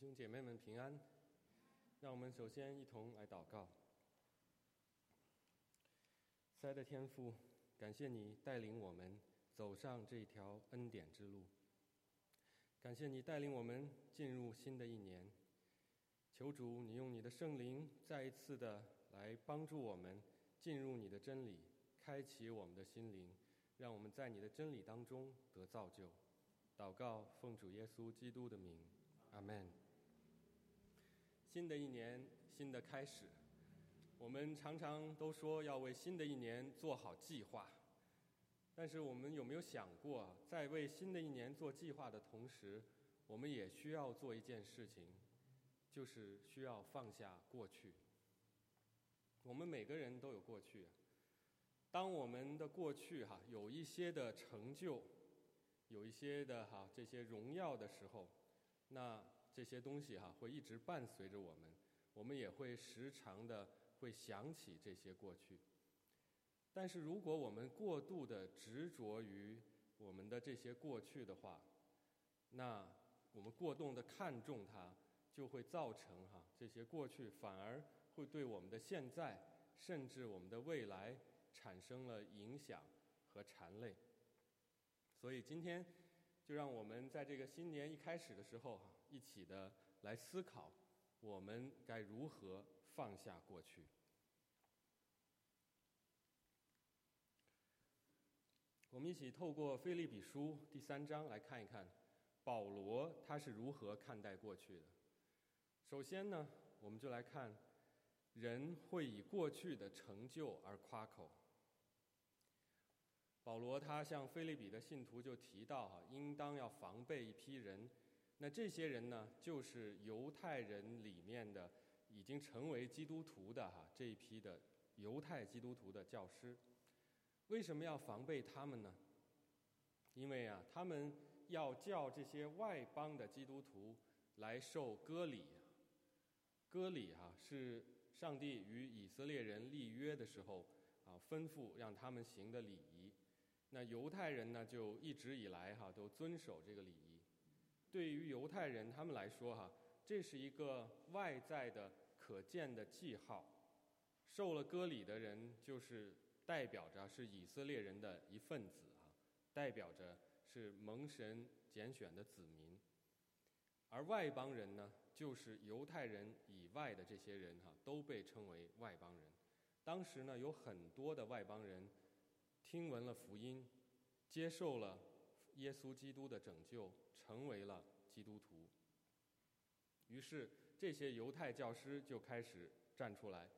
兄姐妹们平安，让我们首先一同来祷告。塞的天父，感谢你带领我们走上这条恩典之路，感谢你带领我们进入新的一年。求主，你用你的圣灵再一次的来帮助我们进入你的真理，开启我们的心灵，让我们在你的真理当中得造就。祷告，奉主耶稣基督的名。阿门。新的一年，新的开始，我们常常都说要为新的一年做好计划，但是我们有没有想过，在为新的一年做计划的同时，我们也需要做一件事情，就是需要放下过去。我们每个人都有过去，当我们的过去哈有一些的成就，有一些的哈这些荣耀的时候。那这些东西哈会一直伴随着我们，我们也会时常的会想起这些过去。但是如果我们过度的执着于我们的这些过去的话，那我们过度的看重它，就会造成哈这些过去反而会对我们的现在甚至我们的未来产生了影响和缠累。所以今天。就让我们在这个新年一开始的时候，哈，一起的来思考，我们该如何放下过去。我们一起透过《菲利比书》第三章来看一看，保罗他是如何看待过去的。首先呢，我们就来看，人会以过去的成就而夸口。保罗他向菲利比的信徒就提到哈，应当要防备一批人，那这些人呢，就是犹太人里面的已经成为基督徒的哈这一批的犹太基督徒的教师。为什么要防备他们呢？因为啊，他们要叫这些外邦的基督徒来受割礼。割礼哈是上帝与以色列人立约的时候啊吩咐让他们行的礼仪。那犹太人呢，就一直以来哈都遵守这个礼仪。对于犹太人他们来说哈，这是一个外在的可见的记号。受了割礼的人，就是代表着是以色列人的一份子啊，代表着是蒙神拣选的子民。而外邦人呢，就是犹太人以外的这些人哈，都被称为外邦人。当时呢，有很多的外邦人。听闻了福音，接受了耶稣基督的拯救，成为了基督徒。于是，这些犹太教师就开始站出来，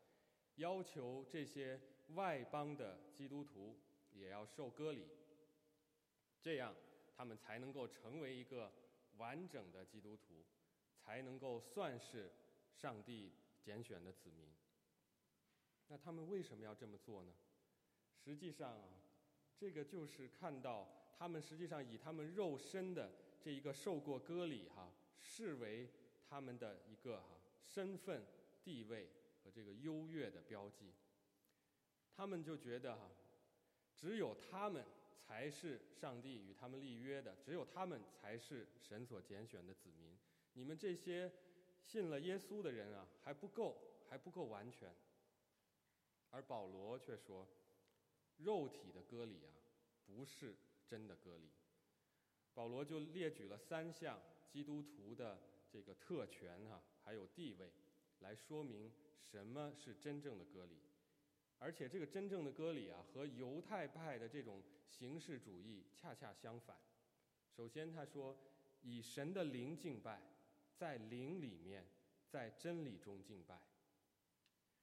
要求这些外邦的基督徒也要受割礼，这样他们才能够成为一个完整的基督徒，才能够算是上帝拣选的子民。那他们为什么要这么做呢？实际上，这个就是看到他们实际上以他们肉身的这一个受过割礼哈，视为他们的一个哈身份地位和这个优越的标记。他们就觉得哈，只有他们才是上帝与他们立约的，只有他们才是神所拣选的子民。你们这些信了耶稣的人啊，还不够，还不够完全。而保罗却说。肉体的割礼啊，不是真的割礼。保罗就列举了三项基督徒的这个特权哈，还有地位，来说明什么是真正的割礼。而且这个真正的割礼啊，和犹太派的这种形式主义恰恰相反。首先他说，以神的灵敬拜，在灵里面，在真理中敬拜，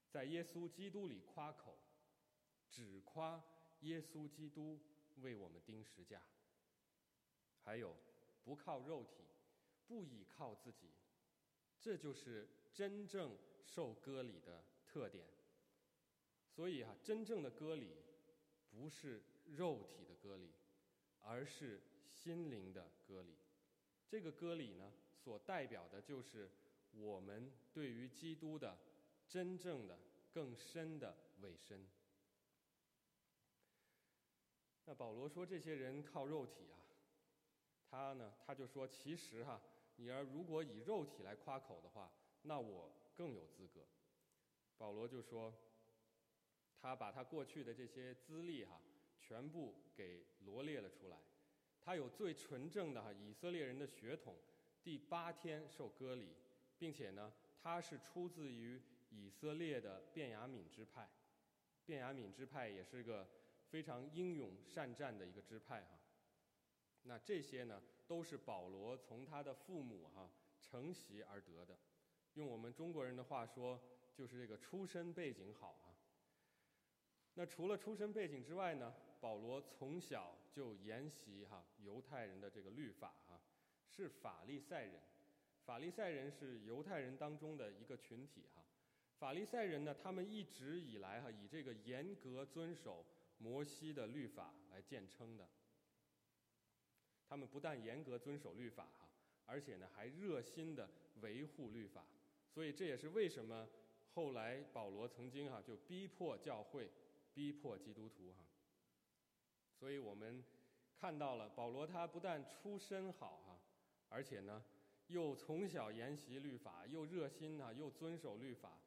在耶稣基督里夸口。只夸耶稣基督为我们钉十架，还有不靠肉体，不倚靠自己，这就是真正受割礼的特点。所以啊，真正的割礼不是肉体的割礼，而是心灵的割礼。这个割礼呢，所代表的就是我们对于基督的真正的更深的委身。那保罗说这些人靠肉体啊，他呢他就说其实哈，你要如果以肉体来夸口的话，那我更有资格。保罗就说，他把他过去的这些资历哈，全部给罗列了出来。他有最纯正的哈以色列人的血统，第八天受割礼，并且呢，他是出自于以色列的便雅悯支派。便雅悯支派也是个非常英勇善战的一个支派哈。那这些呢，都是保罗从他的父母哈承袭而得的。用我们中国人的话说。就是这个出身背景好啊。那除了出身背景之外呢，保罗从小就研习哈犹太人的这个律法哈，是法利赛人。法利赛人是犹太人当中的一个群体哈。法利赛人呢，他们一直以来哈以这个严格遵守摩西的律法来建称的。他们不但严格遵守律法哈，而且呢还热心的维护律法。所以这也是为什么。后来保罗曾经哈就逼迫教会，逼迫基督徒哈，所以我们看到了保罗他不但出身好哈，而且呢又从小研习律法，又热心啊，又遵守律法，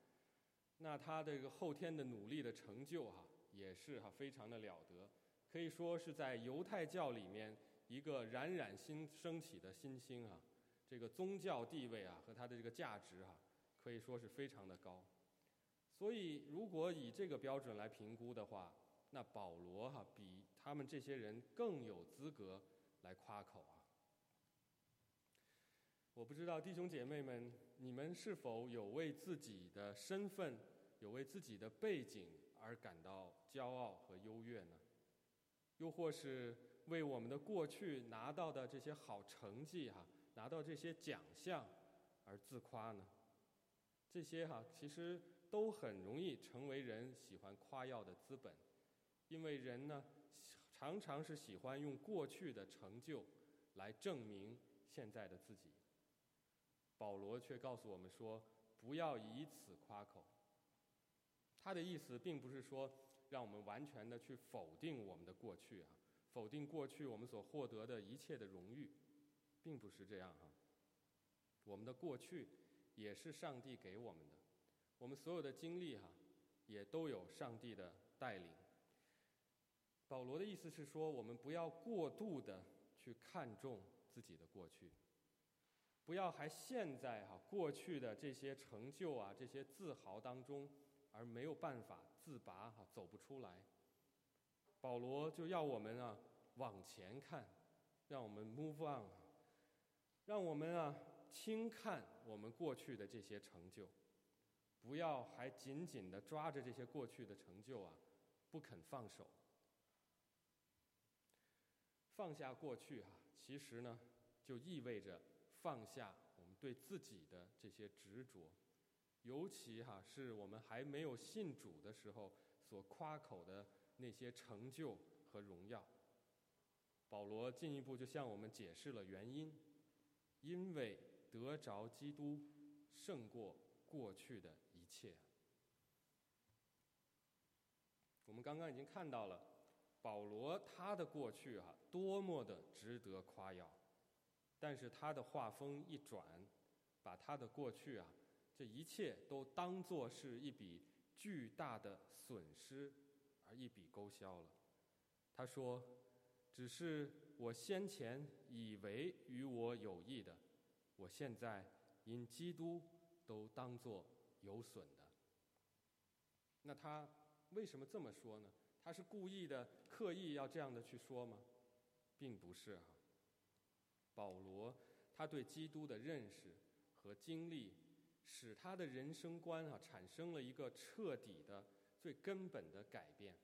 那他这个后天的努力的成就哈也是哈非常的了得，可以说是在犹太教里面一个冉冉新升起的新星啊，这个宗教地位啊和他的这个价值哈可以说是非常的高。所以，如果以这个标准来评估的话，那保罗哈比他们这些人更有资格来夸口啊。我不知道弟兄姐妹们，你们是否有为自己的身份、有为自己的背景而感到骄傲和优越呢？又或是为我们的过去拿到的这些好成绩哈，拿到这些奖项而自夸呢？这些哈，其实。都很容易成为人喜欢夸耀的资本，因为人呢，常常是喜欢用过去的成就来证明现在的自己。保罗却告诉我们说，不要以此夸口。他的意思并不是说让我们完全的去否定我们的过去啊，否定过去我们所获得的一切的荣誉，并不是这样哈。我们的过去也是上帝给我们的。我们所有的经历哈，也都有上帝的带领。保罗的意思是说，我们不要过度的去看重自己的过去，不要还陷在哈过去的这些成就啊、这些自豪当中，而没有办法自拔哈，走不出来。保罗就要我们啊往前看，让我们 move on，让我们啊轻看我们过去的这些成就。不要还紧紧的抓着这些过去的成就啊，不肯放手。放下过去哈，其实呢，就意味着放下我们对自己的这些执着，尤其哈是我们还没有信主的时候所夸口的那些成就和荣耀。保罗进一步就向我们解释了原因，因为得着基督胜过过去的一。切，我们刚刚已经看到了保罗他的过去哈多么的值得夸耀，但是他的画风一转，把他的过去啊这一切都当作是一笔巨大的损失而一笔勾销了。他说：“只是我先前以为与我有益的，我现在因基督都当作。”有损的，那他为什么这么说呢？他是故意的、刻意要这样的去说吗？并不是啊。保罗他对基督的认识和经历，使他的人生观啊产生了一个彻底的、最根本的改变。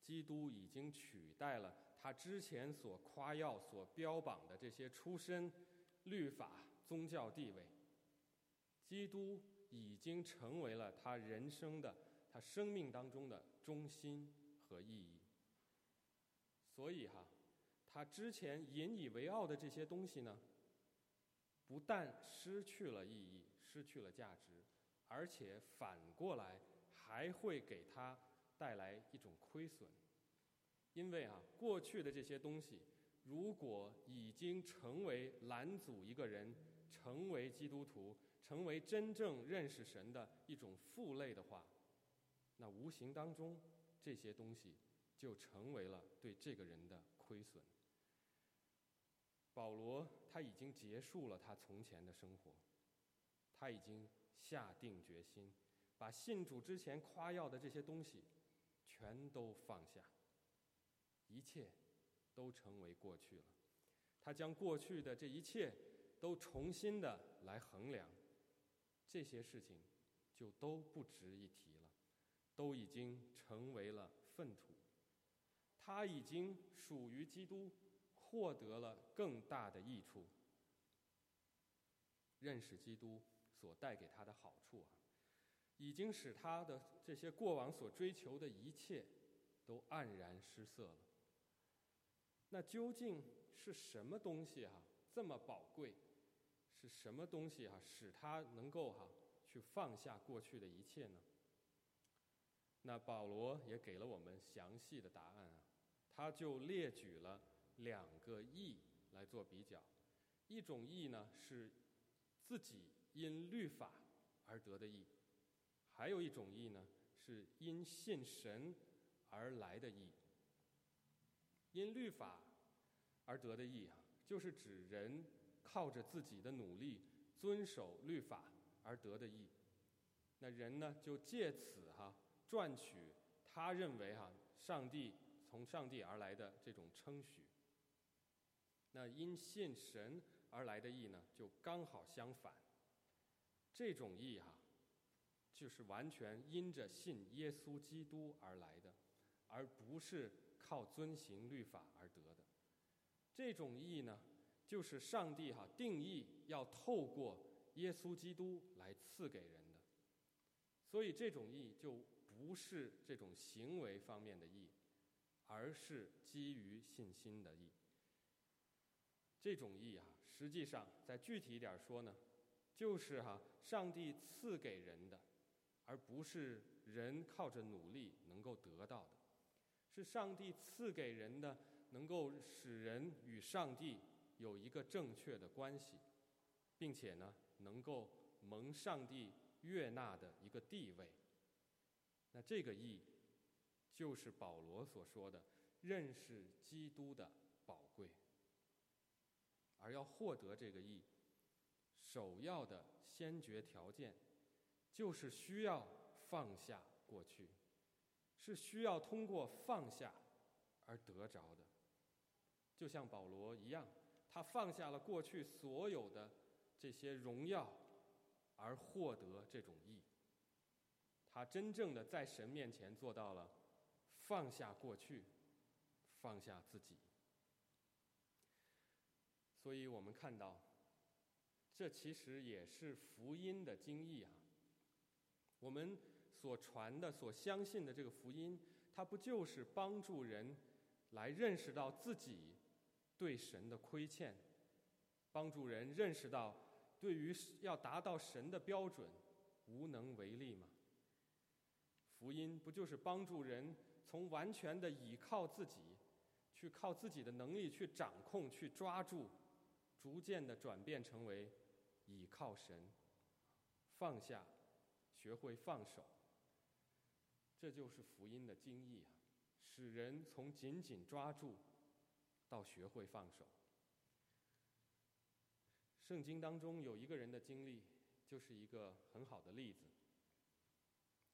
基督已经取代了他之前所夸耀、所标榜的这些出身、律法、宗教地位。基督已经成为了他人生的、他生命当中的中心和意义。所以哈，他之前引以为傲的这些东西呢，不但失去了意义、失去了价值，而且反过来还会给他带来一种亏损。因为啊，过去的这些东西如果已经成为拦阻一个人成为基督徒、成为真正认识神的一种负累的话，那无形当中这些东西就成为了对这个人的亏损。保罗他已经结束了他从前的生活，他已经下定决心，把信主之前夸耀的这些东西全都放下，一切都成为过去了。他将过去的这一切都重新的来衡量，这些事情就都不值一提了，都已经成为了粪土。他已经属于基督。获得了更大的益处。认识基督所带给他的好处啊，已经使他的这些过往所追求的一切都黯然失色了。那究竟是什么东西哈这么宝贵？是什么东西哈使他能够哈去放下过去的一切呢？那保罗也给了我们详细的答案啊，他就列举了。两个义来做比较，一种义呢是自己因律法而得的义，还有一种义呢是因信神而来的义。因律法而得的义啊，就是指人靠着自己的努力遵守律法而得的义。那人呢就借此哈赚取他认为哈上帝从上帝而来的这种称许。那因信神而来的义呢，就刚好相反。这种义哈，就是完全因着信耶稣基督而来的，而不是靠遵行律法而得的。这种义呢，就是上帝哈定义要透过耶稣基督来赐给人的。所以这种义就不是这种行为方面的义，而是基于信心的义。这种义啊，实际上再具体一点说呢，就是哈上帝赐给人的，而不是人靠着努力能够得到的，是上帝赐给人的，能够使人与上帝有一个正确的关系，并且呢，能够蒙上帝悦纳的一个地位。那这个义，就是保罗所说的认识基督的宝贵。而要获得这个义，首要的先决条件，就是需要放下过去，是需要通过放下而得着的。就像保罗一样，他放下了过去所有的这些荣耀，而获得这种义。他真正的在神面前做到了放下过去，放下自己。所以我们看到，这其实也是福音的经义啊。我们所传的、所相信的这个福音，它不就是帮助人来认识到自己对神的亏欠，帮助人认识到对于要达到神的标准无能为力吗？福音不就是帮助人从完全的倚靠自己，去靠自己的能力去掌控、去抓住？逐渐的转变成为倚靠神，放下，学会放手。这就是福音的经义啊，使人从紧紧抓住到学会放手。圣经当中有一个人的经历，就是一个很好的例子。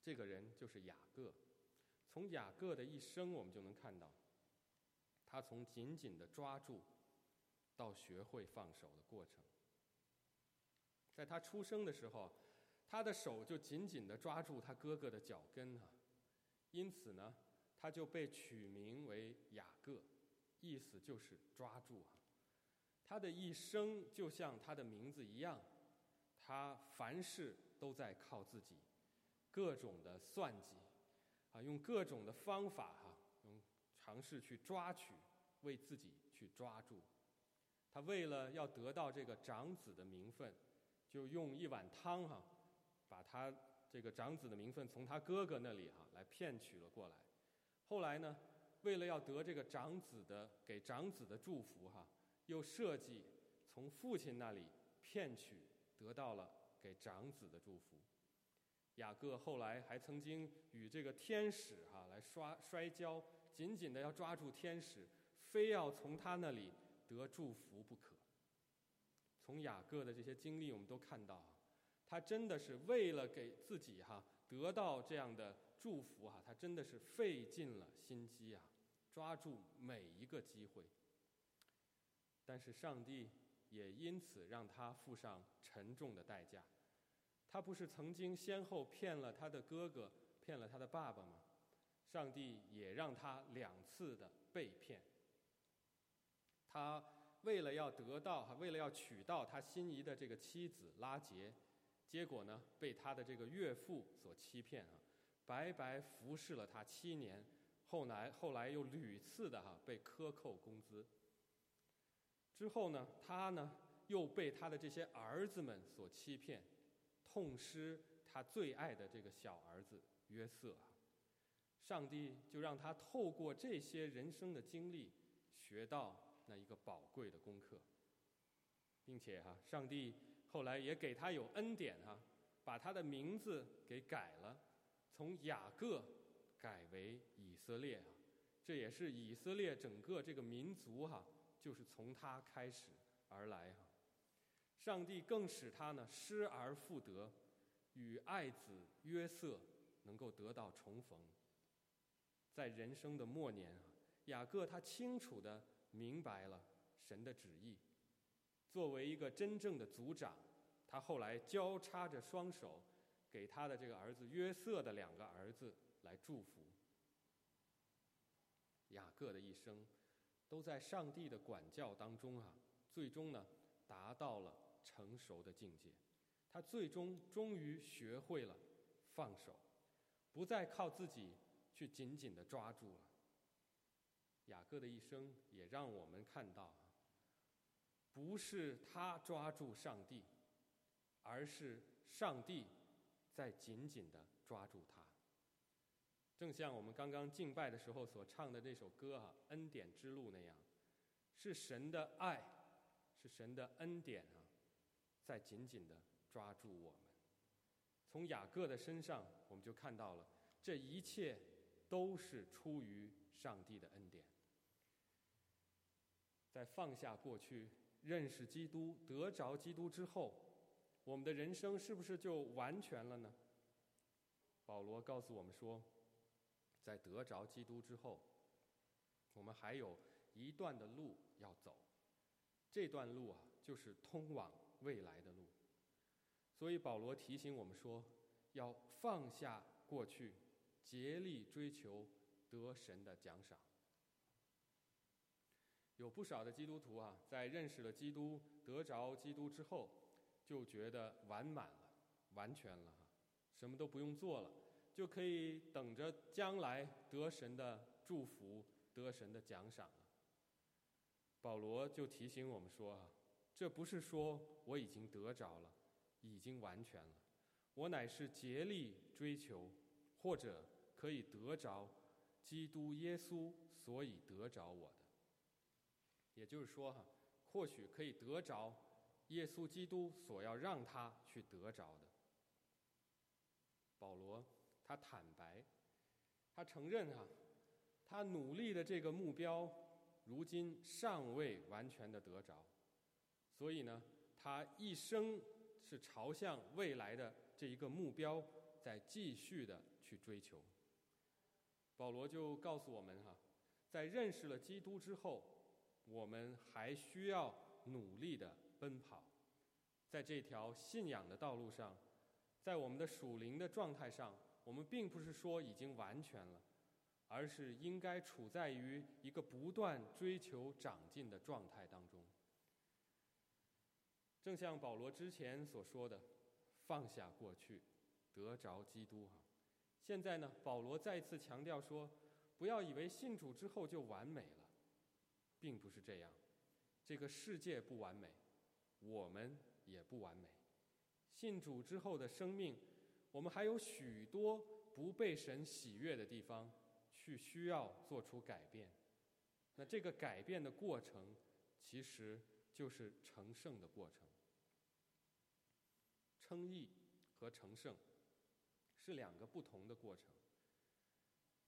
这个人就是雅各。从雅各的一生，我们就能看到，他从紧紧的抓住。到学会放手的过程，在他出生的时候，他的手就紧紧的抓住他哥哥的脚跟啊，因此呢，他就被取名为雅各，意思就是抓住啊。他的一生就像他的名字一样，他凡事都在靠自己，各种的算计啊，用各种的方法哈，用尝试去抓取，为自己去抓住。他为了要得到这个长子的名分，就用一碗汤哈，把他这个长子的名分从他哥哥那里哈来骗取了过来。后来呢，为了要得这个长子的给长子的祝福哈，又设计从父亲那里骗取得到了给长子的祝福。雅各后来还曾经与这个天使哈来摔摔跤，紧紧的要抓住天使，非要从他那里得祝福不可。从雅各的这些经历，我们都看到，他真的是为了给自己哈得到这样的祝福哈，他真的是费尽了心机啊。抓住每一个机会，但是上帝也因此让他付上沉重的代价。他不是曾经先后骗了他的哥哥，骗了他的爸爸吗？上帝也让他两次的被骗。他为了要得到，为了要娶到他心仪的这个妻子拉杰，结果呢，被他的这个岳父所欺骗啊，白白服侍了他七年。后来，后来又屡次的哈被克扣工资。之后呢，他呢又被他的这些儿子们所欺骗，痛失他最爱的这个小儿子约瑟啊。上帝就让他透过这些人生的经历，学到那一个宝贵的功课，并且哈，上帝后来也给他有恩典哈，把他的名字给改了，从雅各。改为以色列啊，这也是以色列整个这个民族哈，就是从他开始而来哈。上帝更使他呢失而复得，与爱子约瑟能够得到重逢。在人生的末年啊，雅各他清楚的明白了神的旨意。作为一个真正的族长，他后来交叉着双手，给他的这个儿子约瑟的两个儿子。来祝福雅各的一生，都在上帝的管教当中啊，最终呢达到了成熟的境界。他最终终于学会了放手，不再靠自己去紧紧的抓住了。雅各的一生也让我们看到，不是他抓住上帝，而是上帝在紧紧的抓住他。正像我们刚刚敬拜的时候所唱的那首歌啊，《恩典之路》那样，是神的爱，是神的恩典啊，在紧紧的抓住我们。从雅各的身上，我们就看到了这一切都是出于上帝的恩典。在放下过去、认识基督、得着基督之后，我们的人生是不是就完全了呢？保罗告诉我们说。在得着基督之后，我们还有一段的路要走，这段路啊，就是通往未来的路。所以保罗提醒我们说，要放下过去，竭力追求得神的奖赏。有不少的基督徒啊，在认识了基督、得着基督之后，就觉得完满了、完全了，什么都不用做了。就可以等着将来得神的祝福、得神的奖赏了。保罗就提醒我们说：“啊，这不是说我已经得着了，已经完全了，我乃是竭力追求，或者可以得着基督耶稣，所以得着我的。也就是说，哈，或许可以得着耶稣基督所要让他去得着的。”保罗。他坦白，他承认哈，他努力的这个目标，如今尚未完全的得着，所以呢，他一生是朝向未来的这一个目标在继续的去追求。保罗就告诉我们哈，在认识了基督之后，我们还需要努力的奔跑，在这条信仰的道路上，在我们的属灵的状态上。我们并不是说已经完全了，而是应该处在于一个不断追求长进的状态当中。正像保罗之前所说的，放下过去，得着基督哈。现在呢，保罗再次强调说，不要以为信主之后就完美了，并不是这样。这个世界不完美，我们也不完美。信主之后的生命。我们还有许多不被神喜悦的地方去需要做出改变。那这个改变的过程，其实就是成圣的过程。称义和成圣是两个不同的过程。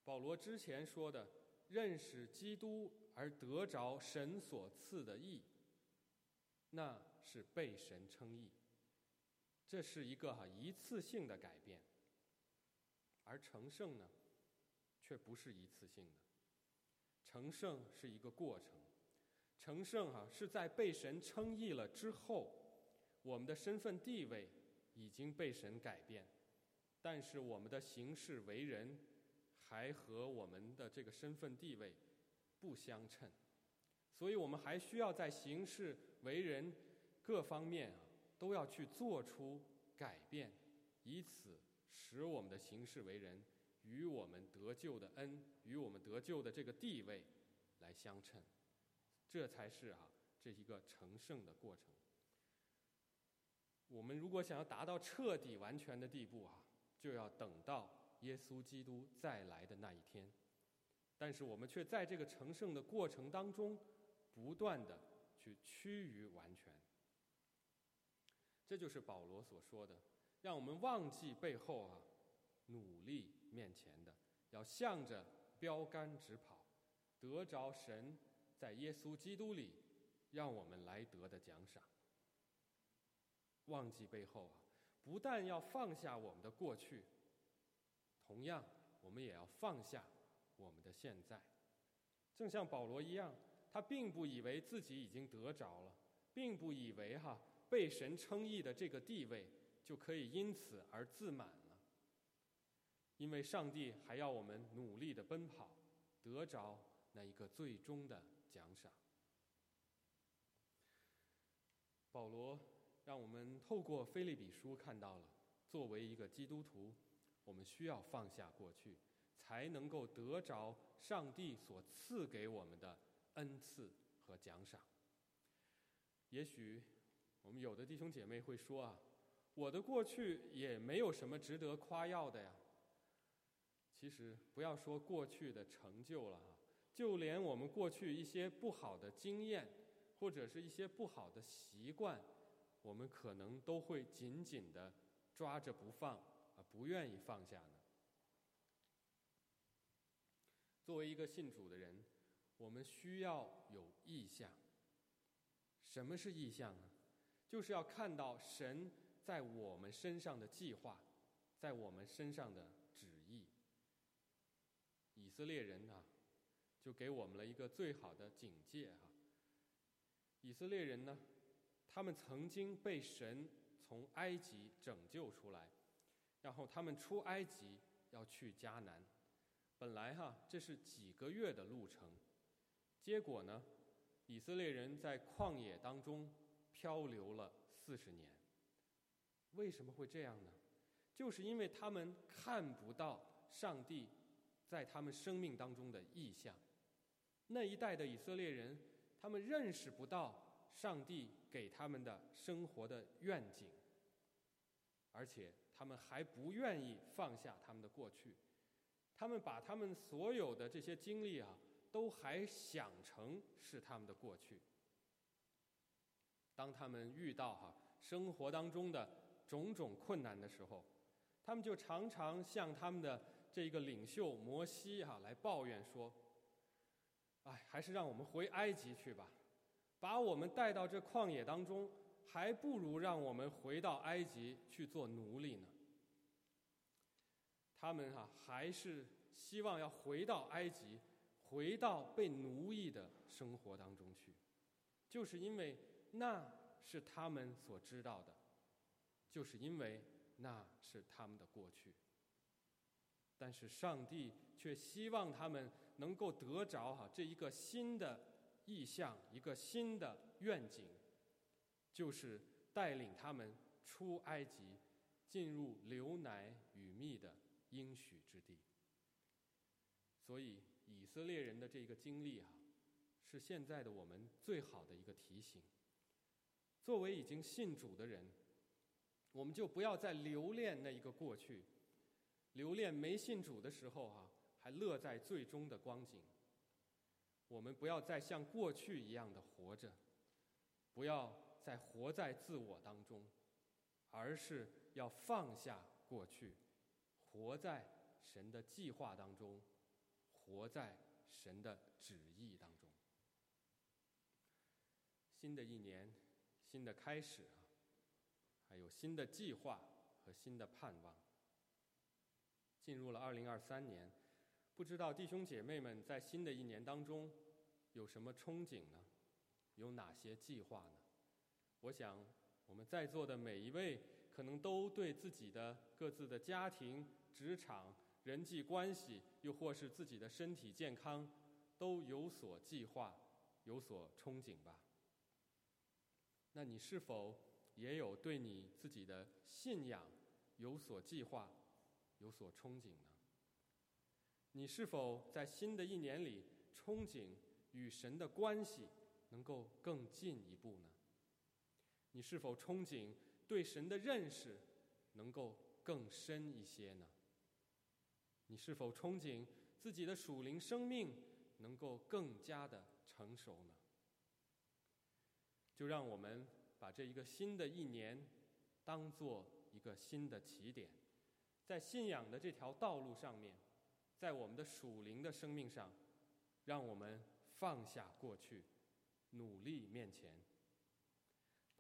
保罗之前说的认识基督而得着神所赐的义，那是被神称义，这是一个哈一次性的改变。而成圣呢，却不是一次性的。成圣是一个过程，成圣哈是在被神称义了之后，我们的身份地位已经被神改变，但是我们的行事为人还和我们的这个身份地位不相称，所以我们还需要在行事为人各方面啊都要去做出改变，以此使我们的行事为人。与我们得救的恩，与我们得救的这个地位来相称，这才是啊，这一个成圣的过程。我们如果想要达到彻底完全的地步啊，就要等到耶稣基督再来的那一天。但是我们却在这个成圣的过程当中，不断的去趋于完全。这就是保罗所说的，让我们忘记背后啊。努力面前的，要向着标杆直跑，得着神在耶稣基督里让我们来得的奖赏。忘记背后啊，不但要放下我们的过去，同样我们也要放下我们的现在。正像保罗一样，他并不以为自己已经得着了，并不以为哈被神称义的这个地位就可以因此而自满了。因为上帝还要我们努力的奔跑，得着那一个最终的奖赏。保罗让我们透过菲利比书看到了，作为一个基督徒，我们需要放下过去，才能够得着上帝所赐给我们的恩赐和奖赏。也许我们有的弟兄姐妹会说啊，我的过去也没有什么值得夸耀的呀。其实不要说过去的成就了哈，就连我们过去一些不好的经验，或者是一些不好的习惯，我们可能都会紧紧的抓着不放，不愿意放下呢。作为一个信主的人，我们需要有意向。什么是意向呢？就是要看到神在我们身上的计划，在我们身上的旨意。以色列人啊，就给我们了一个最好的警戒哈。以色列人呢，他们曾经被神从埃及拯救出来，然后他们出埃及要去迦南，本来哈这是几个月的路程，结果呢，以色列人在旷野当中漂流了四十年。为什么会这样呢？就是因为他们看不到上帝。在他们生命当中的意象，那一代的以色列人，他们认识不到上帝给他们的生活的愿景，而且他们还不愿意放下他们的过去，他们把他们所有的这些经历啊，都还想成是他们的过去。当他们遇到哈生活当中的种种困难的时候，他们就常常向他们的。这个领袖摩西哈来抱怨说：“哎，还是让我们回埃及去吧，把我们带到这旷野当中，还不如让我们回到埃及去做奴隶呢。”他们哈还是希望要回到埃及，回到被奴役的生活当中去，就是因为那是他们所知道的，就是因为那是他们的过去。但是上帝却希望他们能够得着哈这一个新的意象，一个新的愿景，就是带领他们出埃及，进入流奶与蜜的应许之地。所以以色列人的这个经历啊，是现在的我们最好的一个提醒。作为已经信主的人，我们就不要再留恋那一个过去。留恋没信主的时候，哈，还乐在最终的光景。我们不要再像过去一样的活着，不要再活在自我当中，而是要放下过去，活在神的计划当中，活在神的旨意当中。新的一年，新的开始啊，还有新的计划和新的盼望。进入了二零二三年，不知道弟兄姐妹们在新的一年当中有什么憧憬呢？有哪些计划呢？我想，我们在座的每一位可能都对自己的各自的家庭、职场、人际关系，又或是自己的身体健康，都有所计划、有所憧憬吧。那你是否也有对你自己的信仰有所计划、有所憧憬呢？你是否在新的一年里憧憬与神的关系能够更进一步呢？你是否憧憬对神的认识能够更深一些呢？你是否憧憬自己的属灵生命能够更加的成熟呢？就让我们把这一个新的一年当做一个新的起点，在信仰的这条道路上面，在我们的属灵的生命上，让我们放下过去，努力面前。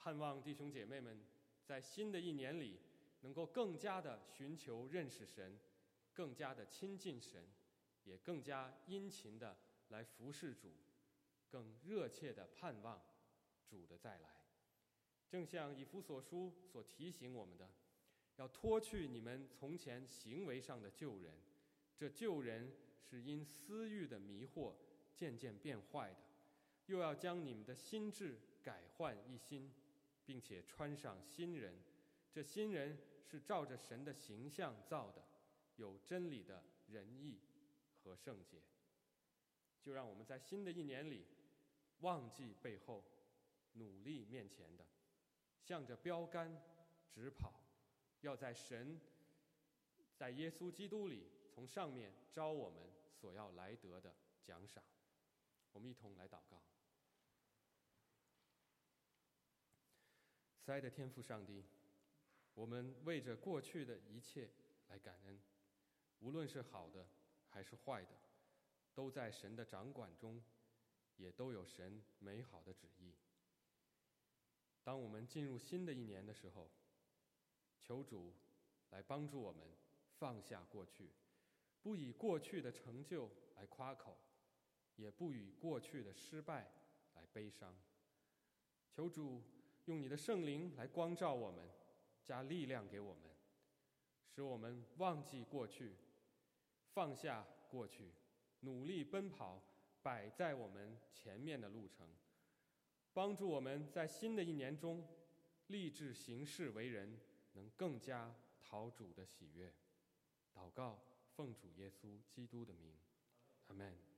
盼望弟兄姐妹们在新的一年里，能够更加的寻求认识神，更加的亲近神，也更加殷勤的来服侍主，更热切的盼望。主的再来，正像以弗所书所提醒我们的，要脱去你们从前行为上的旧人，这旧人是因私欲的迷惑渐渐变坏的，又要将你们的心智改换一新，并且穿上新人，这新人是照着神的形象造的，有真理的仁义和圣洁。就让我们在新的一年里，忘记背后。努力面前的，向着标杆直跑，要在神，在耶稣基督里，从上面招我们所要来得的奖赏。我们一同来祷告。爱的天父上帝，我们为着过去的一切来感恩，无论是好的还是坏的，都在神的掌管中，也都有神美好的旨意。当我们进入新的一年的时候，求主来帮助我们放下过去，不以过去的成就来夸口，也不以过去的失败来悲伤。求主用你的圣灵来光照我们，加力量给我们，使我们忘记过去，放下过去，努力奔跑摆在我们前面的路程。帮助我们在新的一年中立志行事为人，能更加讨主的喜悦。祷告，奉主耶稣基督的名，阿门。